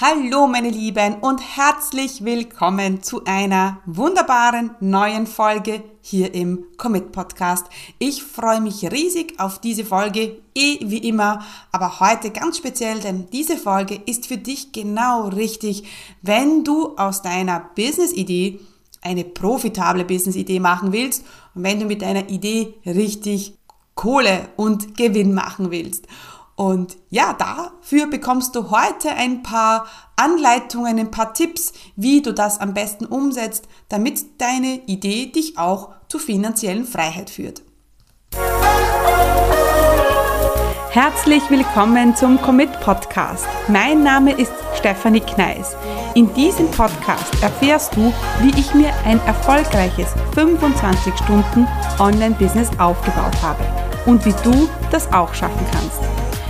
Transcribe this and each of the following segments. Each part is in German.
Hallo meine Lieben und herzlich willkommen zu einer wunderbaren neuen Folge hier im Commit Podcast. Ich freue mich riesig auf diese Folge, eh wie immer, aber heute ganz speziell, denn diese Folge ist für dich genau richtig, wenn du aus deiner Business-Idee eine profitable Business-Idee machen willst und wenn du mit deiner Idee richtig Kohle und Gewinn machen willst. Und ja, dafür bekommst du heute ein paar Anleitungen, ein paar Tipps, wie du das am besten umsetzt, damit deine Idee dich auch zur finanziellen Freiheit führt. Herzlich willkommen zum Commit Podcast. Mein Name ist Stefanie Kneis. In diesem Podcast erfährst du, wie ich mir ein erfolgreiches 25 Stunden Online-Business aufgebaut habe und wie du das auch schaffen kannst.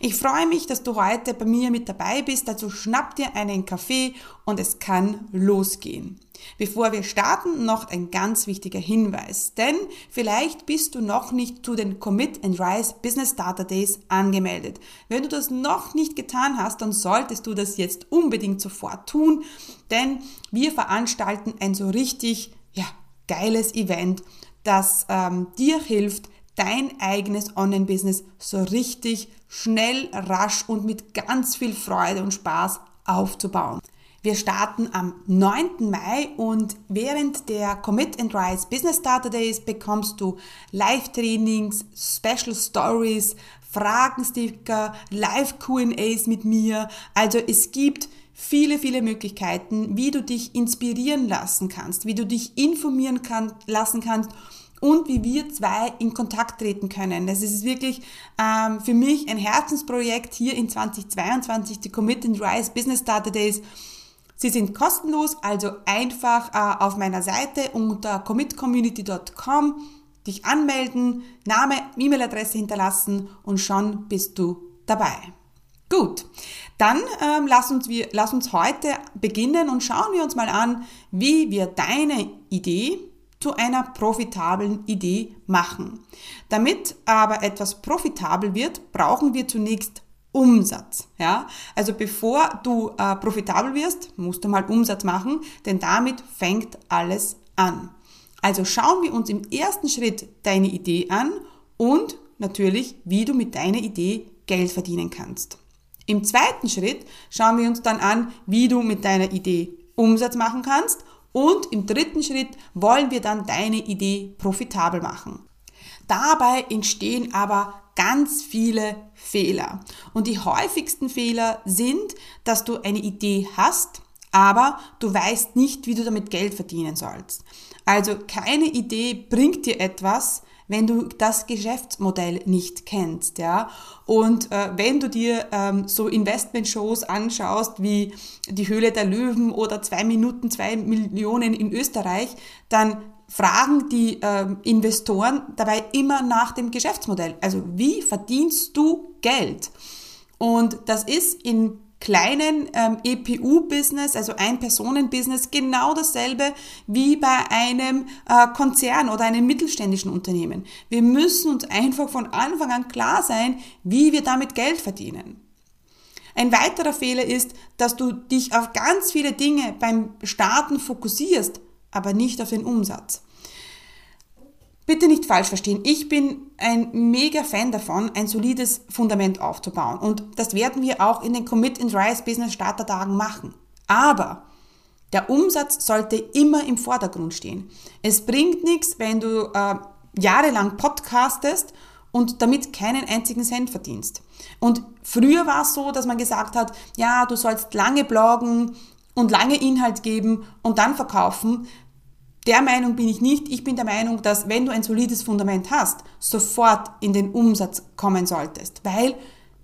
Ich freue mich, dass du heute bei mir mit dabei bist. Also schnapp dir einen Kaffee und es kann losgehen. Bevor wir starten, noch ein ganz wichtiger Hinweis, denn vielleicht bist du noch nicht zu den Commit and Rise Business Data Days angemeldet. Wenn du das noch nicht getan hast, dann solltest du das jetzt unbedingt sofort tun, denn wir veranstalten ein so richtig ja, geiles Event, das ähm, dir hilft, dein eigenes Online-Business so richtig schnell, rasch und mit ganz viel Freude und Spaß aufzubauen. Wir starten am 9. Mai und während der Commit and Rise Business Starter Days bekommst du Live-Trainings, Special Stories, Fragensticker, Live-QAs mit mir. Also es gibt viele, viele Möglichkeiten, wie du dich inspirieren lassen kannst, wie du dich informieren kann, lassen kannst und wie wir zwei in Kontakt treten können. Das ist wirklich ähm, für mich ein Herzensprojekt hier in 2022, die Commit and Rise Business Data Days. Sie sind kostenlos, also einfach äh, auf meiner Seite unter commitcommunity.com dich anmelden, Name, E-Mail-Adresse hinterlassen und schon bist du dabei. Gut, dann ähm, lass, uns wir, lass uns heute beginnen und schauen wir uns mal an, wie wir deine Idee, zu einer profitablen Idee machen. Damit aber etwas profitabel wird, brauchen wir zunächst Umsatz. Ja? Also bevor du äh, profitabel wirst, musst du mal Umsatz machen, denn damit fängt alles an. Also schauen wir uns im ersten Schritt deine Idee an und natürlich, wie du mit deiner Idee Geld verdienen kannst. Im zweiten Schritt schauen wir uns dann an, wie du mit deiner Idee Umsatz machen kannst und im dritten Schritt wollen wir dann deine Idee profitabel machen. Dabei entstehen aber ganz viele Fehler. Und die häufigsten Fehler sind, dass du eine Idee hast, aber du weißt nicht, wie du damit Geld verdienen sollst. Also keine Idee bringt dir etwas, wenn du das Geschäftsmodell nicht kennst, ja. Und äh, wenn du dir ähm, so Investment-Shows anschaust wie die Höhle der Löwen oder zwei Minuten, zwei Millionen in Österreich, dann fragen die äh, Investoren dabei immer nach dem Geschäftsmodell. Also wie verdienst du Geld? Und das ist in kleinen ähm, EPU-Business, also Ein-Personen-Business, genau dasselbe wie bei einem äh, Konzern oder einem mittelständischen Unternehmen. Wir müssen uns einfach von Anfang an klar sein, wie wir damit Geld verdienen. Ein weiterer Fehler ist, dass du dich auf ganz viele Dinge beim Starten fokussierst, aber nicht auf den Umsatz. Bitte nicht falsch verstehen. Ich bin ein mega Fan davon, ein solides Fundament aufzubauen. Und das werden wir auch in den Commit and Rise Business Starter Tagen machen. Aber der Umsatz sollte immer im Vordergrund stehen. Es bringt nichts, wenn du äh, jahrelang podcastest und damit keinen einzigen Cent verdienst. Und früher war es so, dass man gesagt hat, ja, du sollst lange bloggen und lange Inhalt geben und dann verkaufen. Der Meinung bin ich nicht. Ich bin der Meinung, dass wenn du ein solides Fundament hast, sofort in den Umsatz kommen solltest. Weil,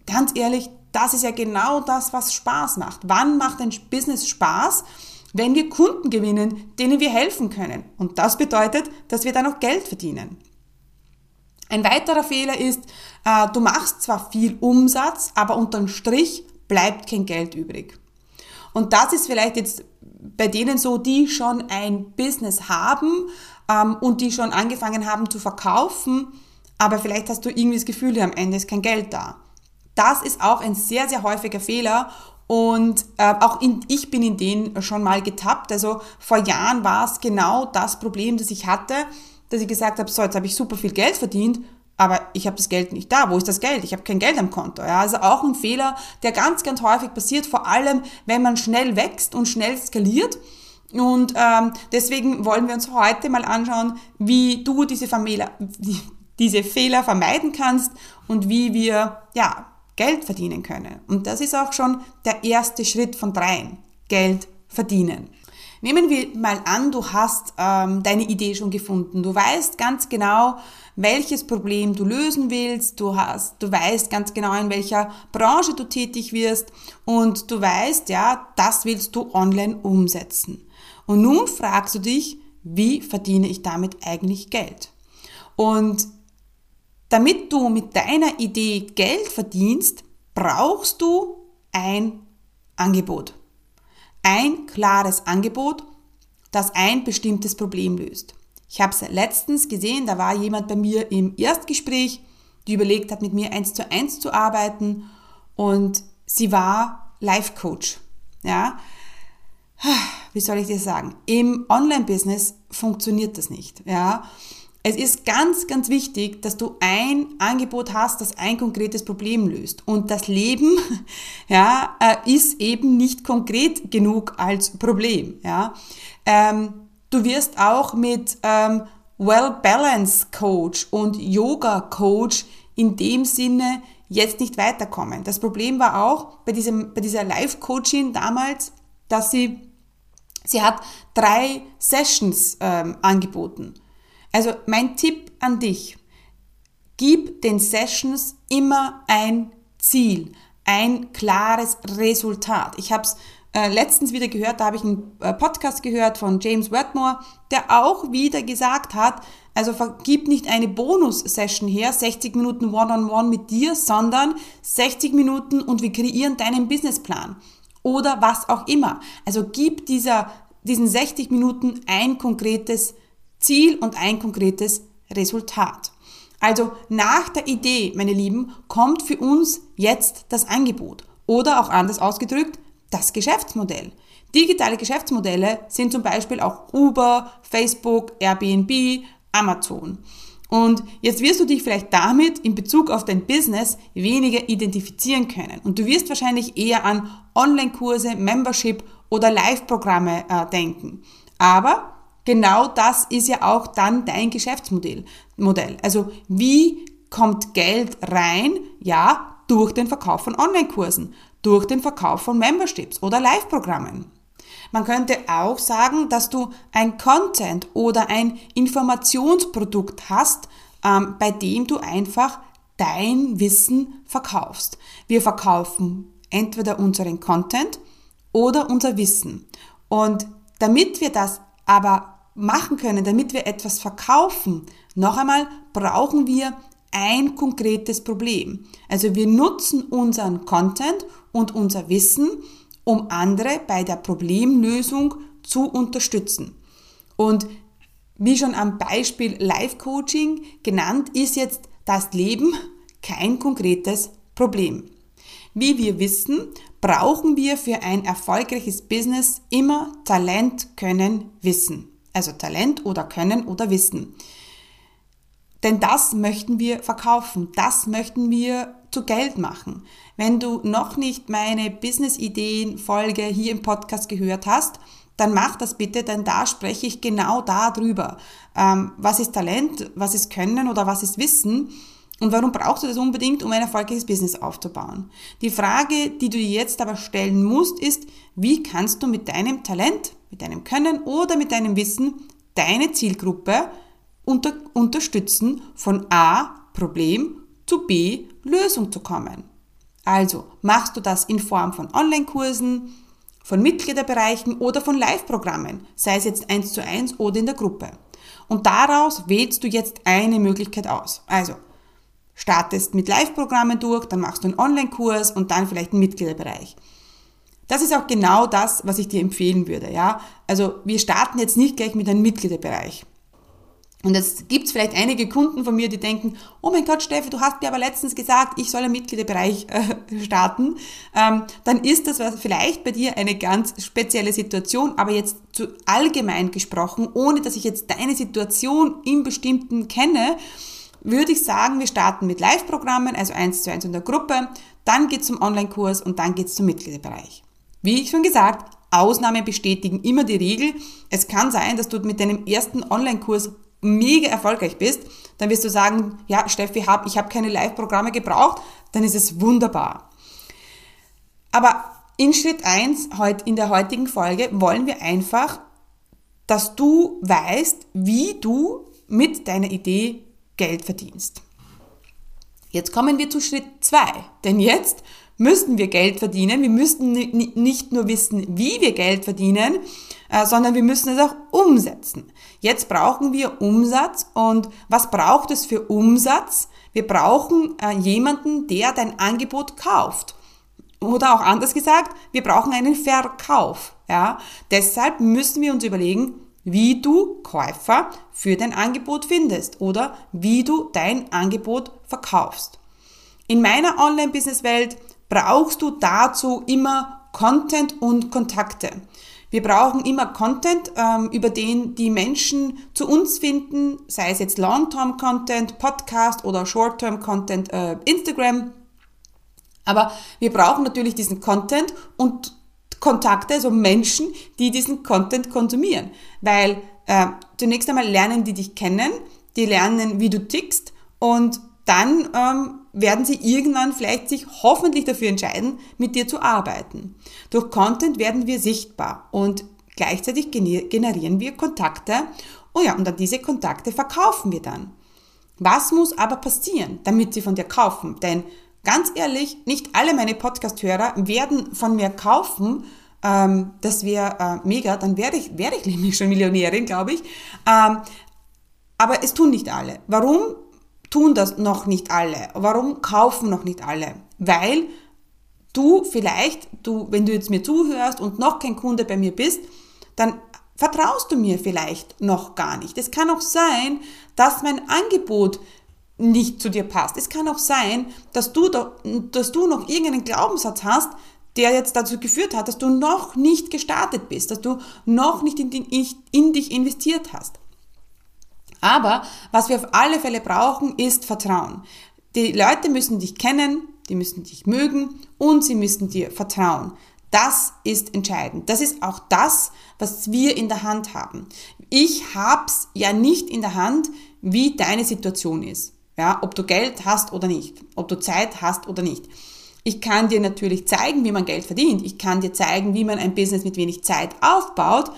ganz ehrlich, das ist ja genau das, was Spaß macht. Wann macht ein Business Spaß? wenn wir Kunden gewinnen, denen wir helfen können. Und das bedeutet, dass wir dann auch Geld verdienen. Ein weiterer Fehler ist, äh, du machst zwar viel Umsatz, aber unterm Strich bleibt kein Geld übrig. Und das ist vielleicht jetzt bei denen so, die schon ein Business haben ähm, und die schon angefangen haben zu verkaufen, aber vielleicht hast du irgendwie das Gefühl, am Ende ist kein Geld da. Das ist auch ein sehr, sehr häufiger Fehler und äh, auch in, ich bin in den schon mal getappt. Also vor Jahren war es genau das Problem, das ich hatte, dass ich gesagt habe, so, jetzt habe ich super viel Geld verdient, aber ich habe das Geld nicht da. Wo ist das Geld? Ich habe kein Geld am Konto. Ja, also auch ein Fehler, der ganz, ganz häufig passiert, vor allem wenn man schnell wächst und schnell skaliert. Und ähm, deswegen wollen wir uns heute mal anschauen, wie du diese, Familie, diese Fehler vermeiden kannst und wie wir ja, Geld verdienen können. Und das ist auch schon der erste Schritt von dreien. Geld verdienen. Nehmen wir mal an, du hast ähm, deine Idee schon gefunden. Du weißt ganz genau, welches Problem du lösen willst. Du hast, du weißt ganz genau, in welcher Branche du tätig wirst. Und du weißt, ja, das willst du online umsetzen. Und nun fragst du dich, wie verdiene ich damit eigentlich Geld? Und damit du mit deiner Idee Geld verdienst, brauchst du ein Angebot. Ein klares Angebot, das ein bestimmtes Problem löst. Ich habe es letztens gesehen, da war jemand bei mir im Erstgespräch, die überlegt hat, mit mir eins zu eins zu arbeiten und sie war Life Coach. Ja, wie soll ich dir sagen? Im Online-Business funktioniert das nicht. Ja, es ist ganz, ganz wichtig, dass du ein Angebot hast, das ein konkretes Problem löst. Und das Leben, ja, äh, ist eben nicht konkret genug als Problem, ja. Ähm, du wirst auch mit ähm, Well-Balance Coach und Yoga Coach in dem Sinne jetzt nicht weiterkommen. Das Problem war auch bei diesem, bei dieser Live-Coaching damals, dass sie, sie hat drei Sessions ähm, angeboten. Also mein Tipp an dich, gib den Sessions immer ein Ziel, ein klares Resultat. Ich habe es äh, letztens wieder gehört, da habe ich einen äh, Podcast gehört von James Wetmore, der auch wieder gesagt hat, also gib nicht eine Bonus-Session her, 60 Minuten One-on-One -on -one mit dir, sondern 60 Minuten und wir kreieren deinen Businessplan oder was auch immer. Also gib dieser, diesen 60 Minuten ein konkretes Ziel und ein konkretes Resultat. Also nach der Idee, meine Lieben, kommt für uns jetzt das Angebot oder auch anders ausgedrückt, das Geschäftsmodell. Digitale Geschäftsmodelle sind zum Beispiel auch Uber, Facebook, Airbnb, Amazon. Und jetzt wirst du dich vielleicht damit in Bezug auf dein Business weniger identifizieren können. Und du wirst wahrscheinlich eher an Online-Kurse, Membership oder Live-Programme äh, denken. Aber genau das ist ja auch dann dein Geschäftsmodell. Modell. Also wie kommt Geld rein? Ja, durch den Verkauf von Online-Kursen, durch den Verkauf von Memberships oder Live-Programmen. Man könnte auch sagen, dass du ein Content oder ein Informationsprodukt hast, ähm, bei dem du einfach dein Wissen verkaufst. Wir verkaufen entweder unseren Content oder unser Wissen. Und damit wir das aber machen können, damit wir etwas verkaufen, noch einmal brauchen wir ein konkretes Problem. Also wir nutzen unseren Content und unser Wissen, um andere bei der Problemlösung zu unterstützen. Und wie schon am Beispiel Life Coaching genannt, ist jetzt das Leben kein konkretes Problem. Wie wir wissen, brauchen wir für ein erfolgreiches Business immer Talent, Können, Wissen. Also Talent oder Können oder Wissen. Denn das möchten wir verkaufen, das möchten wir zu Geld machen. Wenn du noch nicht meine Business-Ideen-Folge hier im Podcast gehört hast, dann mach das bitte, denn da spreche ich genau darüber. Ähm, was ist Talent, was ist Können oder was ist Wissen? Und warum brauchst du das unbedingt, um ein erfolgreiches Business aufzubauen? Die Frage, die du dir jetzt aber stellen musst, ist, wie kannst du mit deinem Talent, mit deinem Können oder mit deinem Wissen deine Zielgruppe unter, unterstützen, von A, Problem, zu B, Lösung zu kommen. Also machst du das in Form von Online-Kursen, von Mitgliederbereichen oder von Live-Programmen, sei es jetzt eins zu eins oder in der Gruppe. Und daraus wählst du jetzt eine Möglichkeit aus. Also, startest mit Live-Programmen durch, dann machst du einen Online-Kurs und dann vielleicht einen Mitgliederbereich. Das ist auch genau das, was ich dir empfehlen würde, ja. Also, wir starten jetzt nicht gleich mit einem Mitgliederbereich. Und jetzt gibt's vielleicht einige Kunden von mir, die denken, oh mein Gott, Steffi, du hast mir aber letztens gesagt, ich soll einen Mitgliederbereich äh, starten. Ähm, dann ist das vielleicht bei dir eine ganz spezielle Situation, aber jetzt zu allgemein gesprochen, ohne dass ich jetzt deine Situation im Bestimmten kenne, würde ich sagen, wir starten mit Live-Programmen, also eins zu eins in der Gruppe, dann geht's zum Online-Kurs und dann geht's zum Mitgliederbereich. Wie ich schon gesagt, Ausnahmen bestätigen immer die Regel. Es kann sein, dass du mit deinem ersten Online-Kurs mega erfolgreich bist, dann wirst du sagen, ja, Steffi, hab, ich habe keine Live-Programme gebraucht, dann ist es wunderbar. Aber in Schritt 1 in der heutigen Folge wollen wir einfach, dass du weißt, wie du mit deiner Idee Geld verdienst. Jetzt kommen wir zu Schritt 2, denn jetzt müssen wir Geld verdienen. Wir müssen nicht nur wissen, wie wir Geld verdienen, äh, sondern wir müssen es auch umsetzen. Jetzt brauchen wir Umsatz und was braucht es für Umsatz? Wir brauchen äh, jemanden, der dein Angebot kauft. Oder auch anders gesagt, wir brauchen einen Verkauf. Ja? Deshalb müssen wir uns überlegen, wie du Käufer für dein Angebot findest oder wie du dein Angebot verkaufst. In meiner Online-Business-Welt brauchst du dazu immer Content und Kontakte. Wir brauchen immer Content, ähm, über den die Menschen zu uns finden, sei es jetzt Long-Term-Content, Podcast oder Short-Term-Content, äh, Instagram. Aber wir brauchen natürlich diesen Content und Kontakte, also Menschen, die diesen Content konsumieren. Weil äh, zunächst einmal lernen die dich kennen, die lernen, wie du tickst und dann ähm, werden sie irgendwann vielleicht sich hoffentlich dafür entscheiden, mit dir zu arbeiten. Durch Content werden wir sichtbar und gleichzeitig generieren wir Kontakte. Oh ja, und an diese Kontakte verkaufen wir dann. Was muss aber passieren, damit sie von dir kaufen? Denn ganz ehrlich, nicht alle meine Podcast-Hörer werden von mir kaufen. Ähm, das wäre äh, mega, dann wäre ich, wäre ich nämlich schon Millionärin, glaube ich. Ähm, aber es tun nicht alle. Warum? Tun das noch nicht alle? Warum kaufen noch nicht alle? Weil du vielleicht, du, wenn du jetzt mir zuhörst und noch kein Kunde bei mir bist, dann vertraust du mir vielleicht noch gar nicht. Es kann auch sein, dass mein Angebot nicht zu dir passt. Es kann auch sein, dass du, dass du noch irgendeinen Glaubenssatz hast, der jetzt dazu geführt hat, dass du noch nicht gestartet bist, dass du noch nicht in, in dich investiert hast. Aber was wir auf alle Fälle brauchen, ist Vertrauen. Die Leute müssen dich kennen, die müssen dich mögen und sie müssen dir vertrauen. Das ist entscheidend. Das ist auch das, was wir in der Hand haben. Ich hab's ja nicht in der Hand, wie deine Situation ist. Ja, ob du Geld hast oder nicht, ob du Zeit hast oder nicht. Ich kann dir natürlich zeigen, wie man Geld verdient. Ich kann dir zeigen, wie man ein Business mit wenig Zeit aufbaut.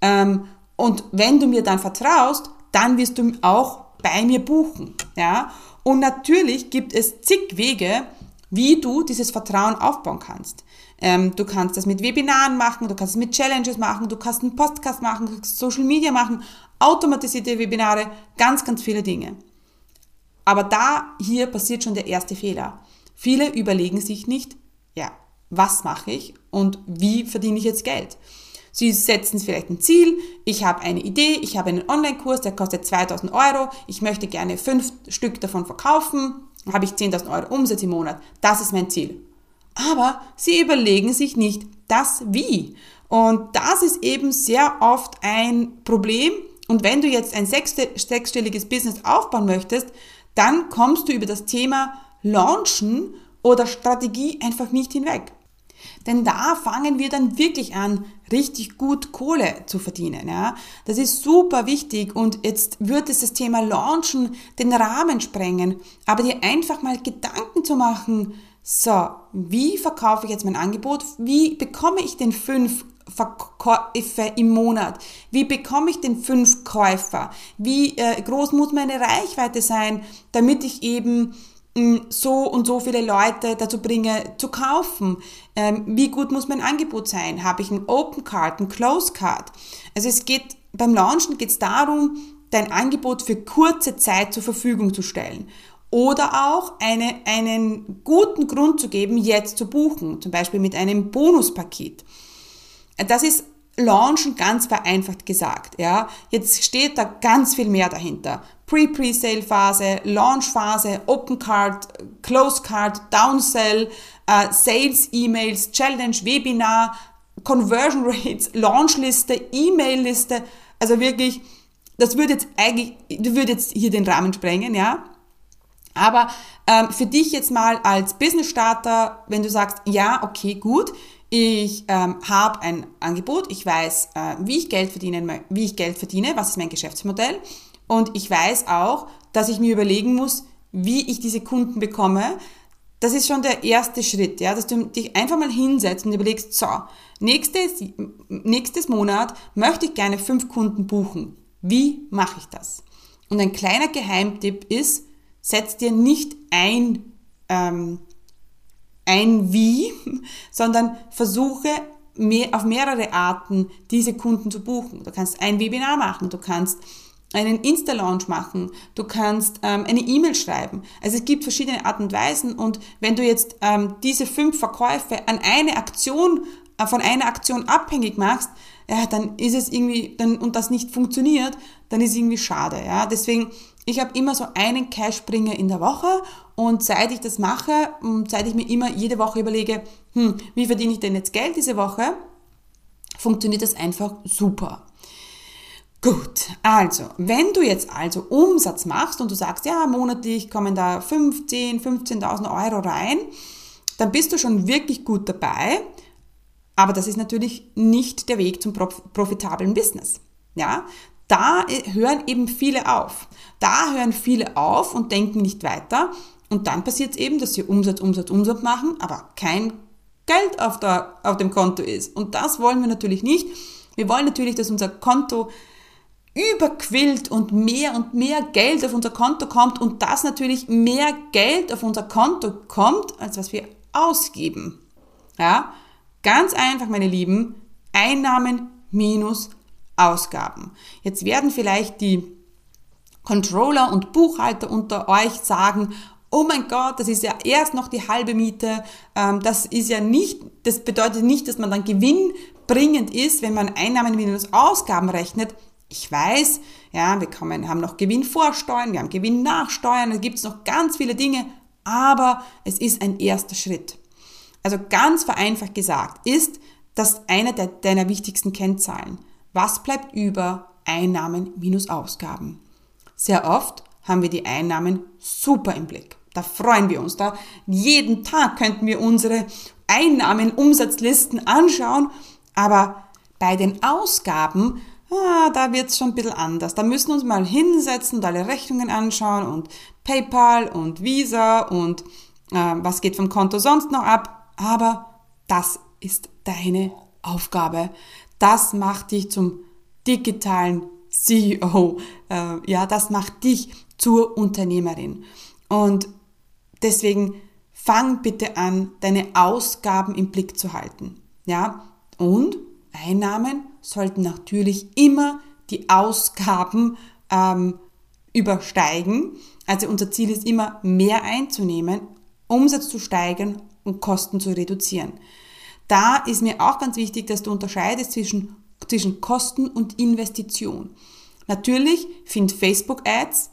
Ähm, und wenn du mir dann vertraust, dann wirst du auch bei mir buchen. Ja? Und natürlich gibt es zig Wege, wie du dieses Vertrauen aufbauen kannst. Ähm, du kannst das mit Webinaren machen, du kannst es mit Challenges machen, du kannst einen Podcast machen, Social Media machen, automatisierte Webinare, ganz, ganz viele Dinge. Aber da, hier passiert schon der erste Fehler. Viele überlegen sich nicht, ja, was mache ich und wie verdiene ich jetzt Geld? Sie setzen vielleicht ein Ziel, ich habe eine Idee, ich habe einen Online-Kurs, der kostet 2000 Euro, ich möchte gerne fünf Stück davon verkaufen, habe ich 10.000 Euro Umsatz im Monat. Das ist mein Ziel. Aber sie überlegen sich nicht das Wie. Und das ist eben sehr oft ein Problem. Und wenn du jetzt ein sechsstelliges Business aufbauen möchtest, dann kommst du über das Thema Launchen oder Strategie einfach nicht hinweg. Denn da fangen wir dann wirklich an, richtig gut Kohle zu verdienen. Ja? Das ist super wichtig und jetzt wird es das Thema Launchen den Rahmen sprengen. Aber dir einfach mal Gedanken zu machen, so, wie verkaufe ich jetzt mein Angebot? Wie bekomme ich den fünf Verkäufe im Monat? Wie bekomme ich den fünf Käufer? Wie äh, groß muss meine Reichweite sein, damit ich eben so und so viele Leute dazu bringe zu kaufen. Ähm, wie gut muss mein Angebot sein? Habe ich ein Open Card, ein Close Card? Also es geht beim Launchen geht es darum, dein Angebot für kurze Zeit zur Verfügung zu stellen. Oder auch eine, einen guten Grund zu geben, jetzt zu buchen, zum Beispiel mit einem Bonuspaket. Das ist Launchen ganz vereinfacht gesagt. Ja. Jetzt steht da ganz viel mehr dahinter. Pre-Pre-Sale-Phase, Launch-Phase, Open Card, Close Card, Downsell, äh, Sales-E-Mails, Challenge, Webinar, Conversion Rates, Launch-Liste, E-Mail-Liste. Also wirklich, das würde jetzt eigentlich, würde jetzt hier den Rahmen sprengen, ja. Aber ähm, für dich jetzt mal als Business Starter, wenn du sagst, ja, okay, gut, ich ähm, habe ein Angebot, ich weiß, äh, wie, ich Geld verdienen, wie ich Geld verdiene, was ist mein Geschäftsmodell und ich weiß auch, dass ich mir überlegen muss, wie ich diese Kunden bekomme. Das ist schon der erste Schritt, ja, dass du dich einfach mal hinsetzt und überlegst, so, nächstes, nächstes Monat möchte ich gerne fünf Kunden buchen. Wie mache ich das? Und ein kleiner Geheimtipp ist, setz dir nicht ein ähm, ein Wie, sondern versuche mehr, auf mehrere Arten diese Kunden zu buchen. Du kannst ein Webinar machen, du kannst einen Insta-Launch machen, du kannst ähm, eine E-Mail schreiben. Also es gibt verschiedene Arten und Weisen und wenn du jetzt ähm, diese fünf Verkäufe an eine Aktion, äh, von einer Aktion abhängig machst, ja, dann ist es irgendwie, dann, und das nicht funktioniert, dann ist es irgendwie schade. Ja? Deswegen ich habe immer so einen Cashbringer in der Woche und seit ich das mache seit ich mir immer jede Woche überlege, hm, wie verdiene ich denn jetzt Geld diese Woche, funktioniert das einfach super. Gut, also, wenn du jetzt also Umsatz machst und du sagst, ja, monatlich kommen da 15, 15.000 Euro rein, dann bist du schon wirklich gut dabei. Aber das ist natürlich nicht der Weg zum profitablen Business. Ja, da hören eben viele auf. Da hören viele auf und denken nicht weiter. Und dann passiert es eben, dass sie Umsatz, Umsatz, Umsatz machen, aber kein Geld auf, der, auf dem Konto ist. Und das wollen wir natürlich nicht. Wir wollen natürlich, dass unser Konto überquillt und mehr und mehr Geld auf unser Konto kommt und dass natürlich mehr Geld auf unser Konto kommt, als was wir ausgeben. Ja, ganz einfach, meine Lieben, Einnahmen minus Ausgaben. Jetzt werden vielleicht die Controller und Buchhalter unter euch sagen, oh mein Gott, das ist ja erst noch die halbe Miete. Ähm, das ist ja nicht, das bedeutet nicht, dass man dann gewinnbringend ist, wenn man Einnahmen minus Ausgaben rechnet. Ich weiß, ja, wir kommen, haben noch Gewinn vorsteuern, wir haben Gewinn nachsteuern, da gibt es noch ganz viele Dinge, aber es ist ein erster Schritt. Also ganz vereinfacht gesagt ist das einer der, deiner wichtigsten Kennzahlen. Was bleibt über? Einnahmen minus Ausgaben. Sehr oft haben wir die Einnahmen super im Blick. Da freuen wir uns. Da jeden Tag könnten wir unsere Einnahmen, Umsatzlisten anschauen. Aber bei den Ausgaben, ah, da wird es schon ein bisschen anders. Da müssen wir uns mal hinsetzen und alle Rechnungen anschauen und PayPal und Visa und äh, was geht vom Konto sonst noch ab. Aber das ist deine Aufgabe. Das macht dich zum digitalen CEO. Äh, ja, das macht dich zur Unternehmerin. Und deswegen fang bitte an, deine Ausgaben im Blick zu halten. Ja, und Einnahmen sollten natürlich immer die Ausgaben ähm, übersteigen. Also unser Ziel ist immer, mehr einzunehmen, Umsatz zu steigern und Kosten zu reduzieren. Da ist mir auch ganz wichtig, dass du unterscheidest zwischen, zwischen Kosten und Investition. Natürlich find Facebook-Ads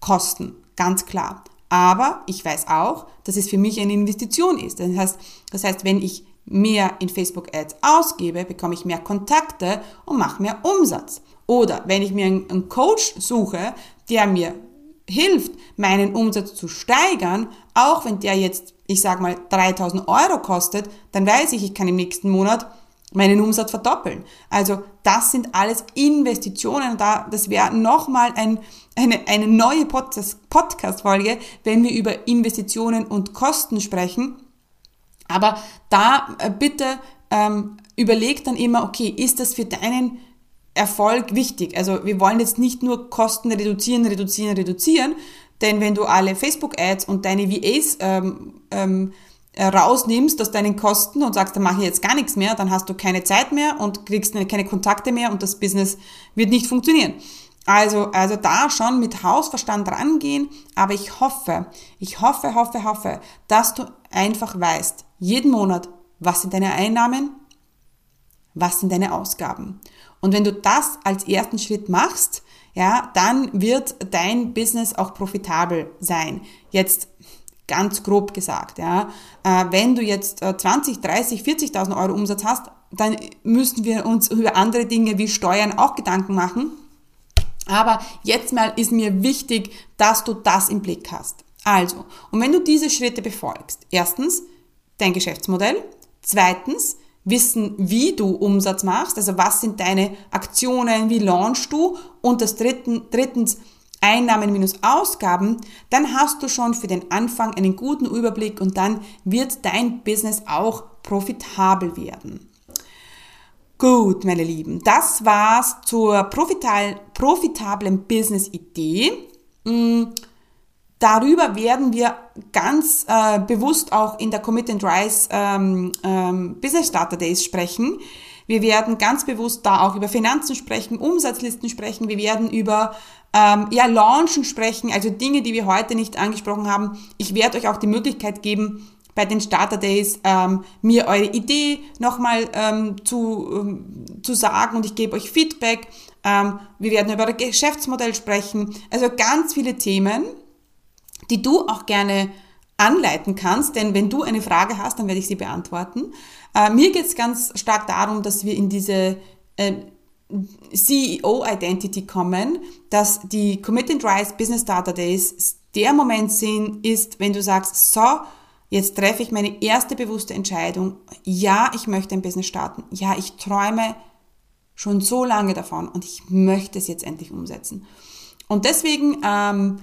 Kosten, ganz klar. Aber ich weiß auch, dass es für mich eine Investition ist. Das heißt, das heißt wenn ich mehr in Facebook-Ads ausgebe, bekomme ich mehr Kontakte und mache mehr Umsatz. Oder wenn ich mir einen Coach suche, der mir hilft, meinen Umsatz zu steigern, auch wenn der jetzt, ich sag mal, 3000 Euro kostet, dann weiß ich, ich kann im nächsten Monat meinen Umsatz verdoppeln. Also das sind alles Investitionen. Da, das wäre nochmal ein, eine, eine neue Podcast-Folge, wenn wir über Investitionen und Kosten sprechen. Aber da äh, bitte ähm, überleg dann immer, okay, ist das für deinen Erfolg wichtig? Also wir wollen jetzt nicht nur Kosten reduzieren, reduzieren, reduzieren, denn wenn du alle Facebook-Ads und deine VAs ähm, ähm, äh, rausnimmst aus deinen Kosten und sagst, dann mache ich jetzt gar nichts mehr, dann hast du keine Zeit mehr und kriegst keine Kontakte mehr und das Business wird nicht funktionieren. Also, also da schon mit Hausverstand rangehen, aber ich hoffe, ich hoffe, hoffe, hoffe, dass du einfach weißt, jeden Monat, was sind deine Einnahmen, was sind deine Ausgaben. Und wenn du das als ersten Schritt machst, ja, dann wird dein Business auch profitabel sein. Jetzt ganz grob gesagt, ja. Äh, wenn du jetzt 20, 30, 40.000 Euro Umsatz hast, dann müssen wir uns über andere Dinge wie Steuern auch Gedanken machen. Aber jetzt mal ist mir wichtig, dass du das im Blick hast. Also, und wenn du diese Schritte befolgst, erstens dein Geschäftsmodell, zweitens wissen, wie du Umsatz machst, also was sind deine Aktionen, wie launchst du und das dritten, drittens Einnahmen minus Ausgaben, dann hast du schon für den Anfang einen guten Überblick und dann wird dein Business auch profitabel werden. Gut, meine Lieben, das war's zur profitablen Business-Idee. Darüber werden wir ganz äh, bewusst auch in der Commit and Rise ähm, ähm, Business Starter Days sprechen. Wir werden ganz bewusst da auch über Finanzen sprechen, Umsatzlisten sprechen. Wir werden über ähm, ja, Launchen sprechen, also Dinge, die wir heute nicht angesprochen haben. Ich werde euch auch die Möglichkeit geben, bei den Starter Days ähm, mir eure Idee nochmal ähm, zu, ähm, zu sagen und ich gebe euch Feedback. Ähm, wir werden über das Geschäftsmodell sprechen. Also ganz viele Themen, die du auch gerne anleiten kannst, denn wenn du eine Frage hast, dann werde ich sie beantworten. Äh, mir geht es ganz stark darum, dass wir in diese äh, CEO-Identity kommen, dass die Commit and Rise Business Starter Days der Moment sind, ist, wenn du sagst, so, Jetzt treffe ich meine erste bewusste Entscheidung. Ja, ich möchte ein Business starten. Ja, ich träume schon so lange davon und ich möchte es jetzt endlich umsetzen. Und deswegen ähm,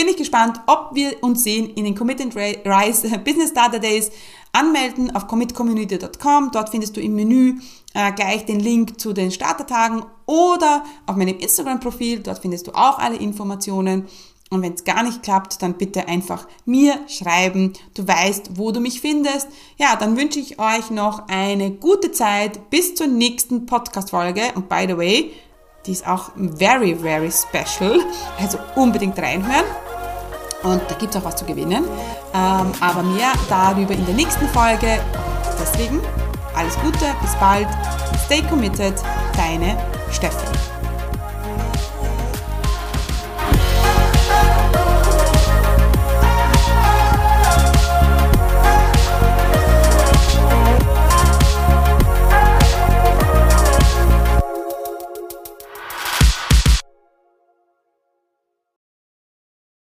bin ich gespannt, ob wir uns sehen in den Commit and Rise Business Starter Days. Anmelden auf commitcommunity.com. Dort findest du im Menü äh, gleich den Link zu den Startertagen oder auf meinem Instagram-Profil. Dort findest du auch alle Informationen. Und wenn es gar nicht klappt, dann bitte einfach mir schreiben. Du weißt, wo du mich findest. Ja, dann wünsche ich euch noch eine gute Zeit bis zur nächsten Podcast-Folge. Und by the way, die ist auch very, very special. Also unbedingt reinhören. Und da gibt es auch was zu gewinnen. Ähm, aber mehr darüber in der nächsten Folge. Deswegen alles Gute, bis bald. Stay committed, deine Steffi.